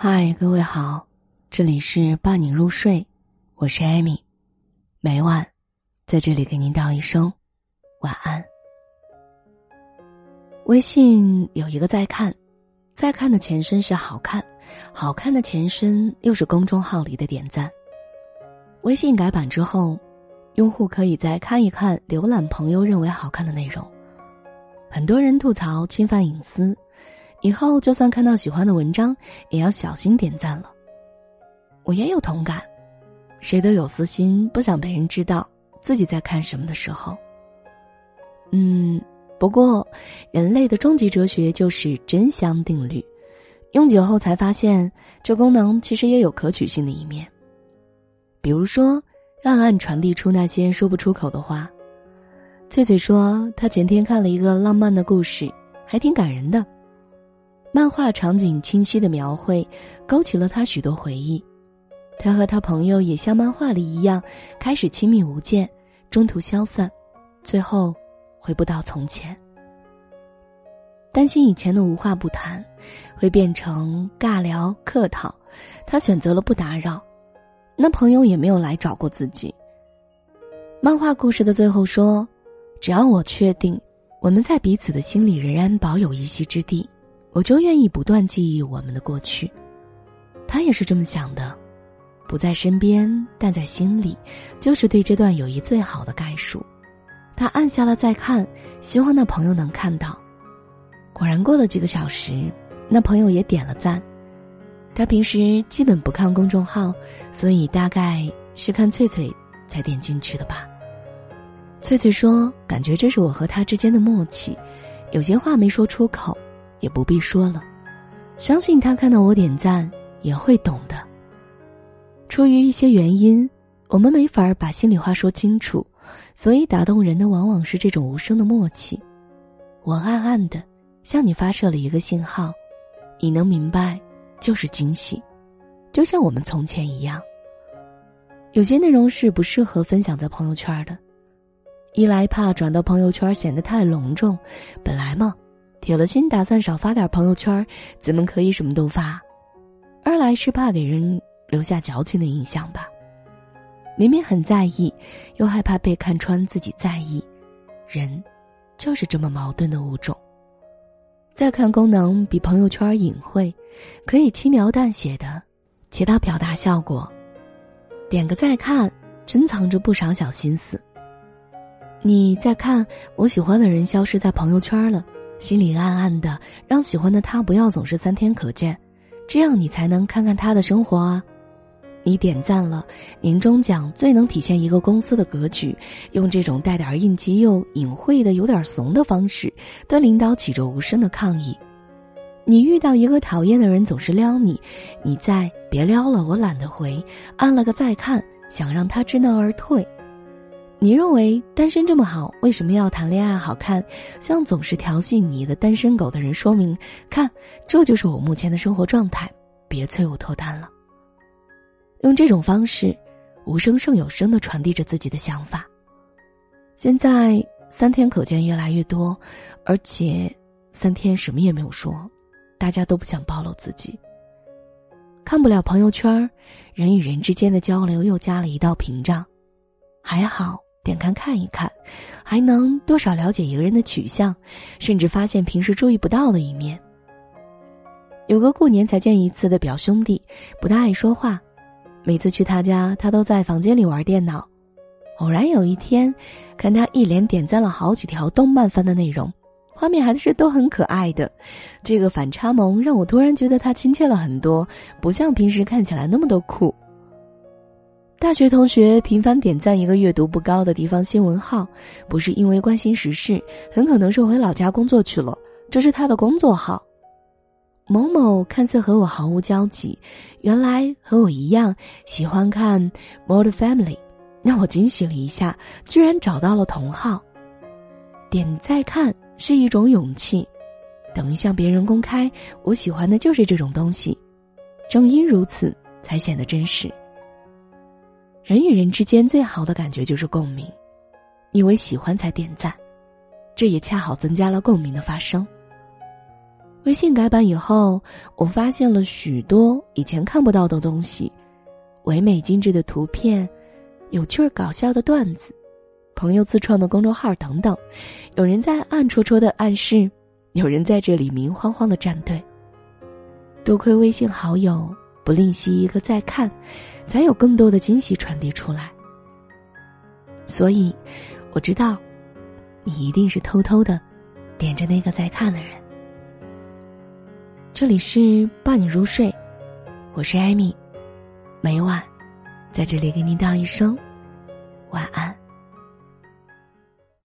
嗨，各位好，这里是伴你入睡，我是艾米，每晚在这里给您道一声晚安。微信有一个在看，在看的前身是好看，好看的前身又是公众号里的点赞。微信改版之后，用户可以再看一看浏览朋友认为好看的内容，很多人吐槽侵犯隐私。以后就算看到喜欢的文章，也要小心点赞了。我也有同感，谁都有私心，不想被人知道自己在看什么的时候。嗯，不过人类的终极哲学就是真香定律，用久后才发现，这功能其实也有可取性的一面。比如说，暗暗传递出那些说不出口的话。翠翠说，她前天看了一个浪漫的故事，还挺感人的。漫画场景清晰的描绘，勾起了他许多回忆。他和他朋友也像漫画里一样，开始亲密无间，中途消散，最后回不到从前。担心以前的无话不谈，会变成尬聊客套，他选择了不打扰。那朋友也没有来找过自己。漫画故事的最后说：“只要我确定，我们在彼此的心里仍然保有一席之地。”我就愿意不断记忆我们的过去，他也是这么想的，不在身边，但在心里，就是对这段友谊最好的概述。他按下了再看，希望那朋友能看到。果然，过了几个小时，那朋友也点了赞。他平时基本不看公众号，所以大概是看翠翠才点进去的吧。翠翠说：“感觉这是我和他之间的默契，有些话没说出口。”也不必说了，相信他看到我点赞也会懂的。出于一些原因，我们没法把心里话说清楚，所以打动人的往往是这种无声的默契。我暗暗的向你发射了一个信号，你能明白，就是惊喜，就像我们从前一样。有些内容是不适合分享在朋友圈的，一来怕转到朋友圈显得太隆重，本来嘛。铁了心打算少发点朋友圈，怎么可以什么都发？二来是怕给人留下矫情的印象吧。明明很在意，又害怕被看穿自己在意，人就是这么矛盾的物种。再看功能比朋友圈隐晦，可以轻描淡写的起到表达效果。点个再看，珍藏着不少小心思。你再看，我喜欢的人消失在朋友圈了。心里暗暗的，让喜欢的他不要总是三天可见，这样你才能看看他的生活啊。你点赞了，年终奖最能体现一个公司的格局，用这种带点应急又隐晦的、有点怂的方式，对领导起着无声的抗议。你遇到一个讨厌的人总是撩你，你再别撩了，我懒得回，按了个再看，想让他知难而退。你认为单身这么好，为什么要谈恋爱？好看，向总是调戏你的单身狗的人说明，看，这就是我目前的生活状态，别催我脱单了。用这种方式，无声胜有声的传递着自己的想法。现在三天可见越来越多，而且三天什么也没有说，大家都不想暴露自己。看不了朋友圈，人与人之间的交流又加了一道屏障，还好。点开看一看，还能多少了解一个人的取向，甚至发现平时注意不到的一面。有个过年才见一次的表兄弟，不大爱说话，每次去他家，他都在房间里玩电脑。偶然有一天，看他一连点赞了好几条动漫番的内容，画面还是都很可爱的。这个反差萌让我突然觉得他亲切了很多，不像平时看起来那么的酷。大学同学频繁点赞一个阅读不高的地方新闻号，不是因为关心时事，很可能是回老家工作去了。这是他的工作号。某某看似和我毫无交集，原来和我一样喜欢看《Mod Family》，让我惊喜了一下，居然找到了同号。点再看是一种勇气，等于向别人公开我喜欢的就是这种东西。正因如此，才显得真实。人与人之间最好的感觉就是共鸣，因为喜欢才点赞，这也恰好增加了共鸣的发生。微信改版以后，我发现了许多以前看不到的东西：唯美精致的图片、有趣搞笑的段子、朋友自创的公众号等等。有人在暗戳戳的暗示，有人在这里明晃晃的站队。多亏微信好友不吝惜一个再看，才有更多的惊喜传递出来。所以，我知道，你一定是偷偷的点着那个在看的人。这里是伴你入睡，我是艾米，每晚在这里给你道一声晚安。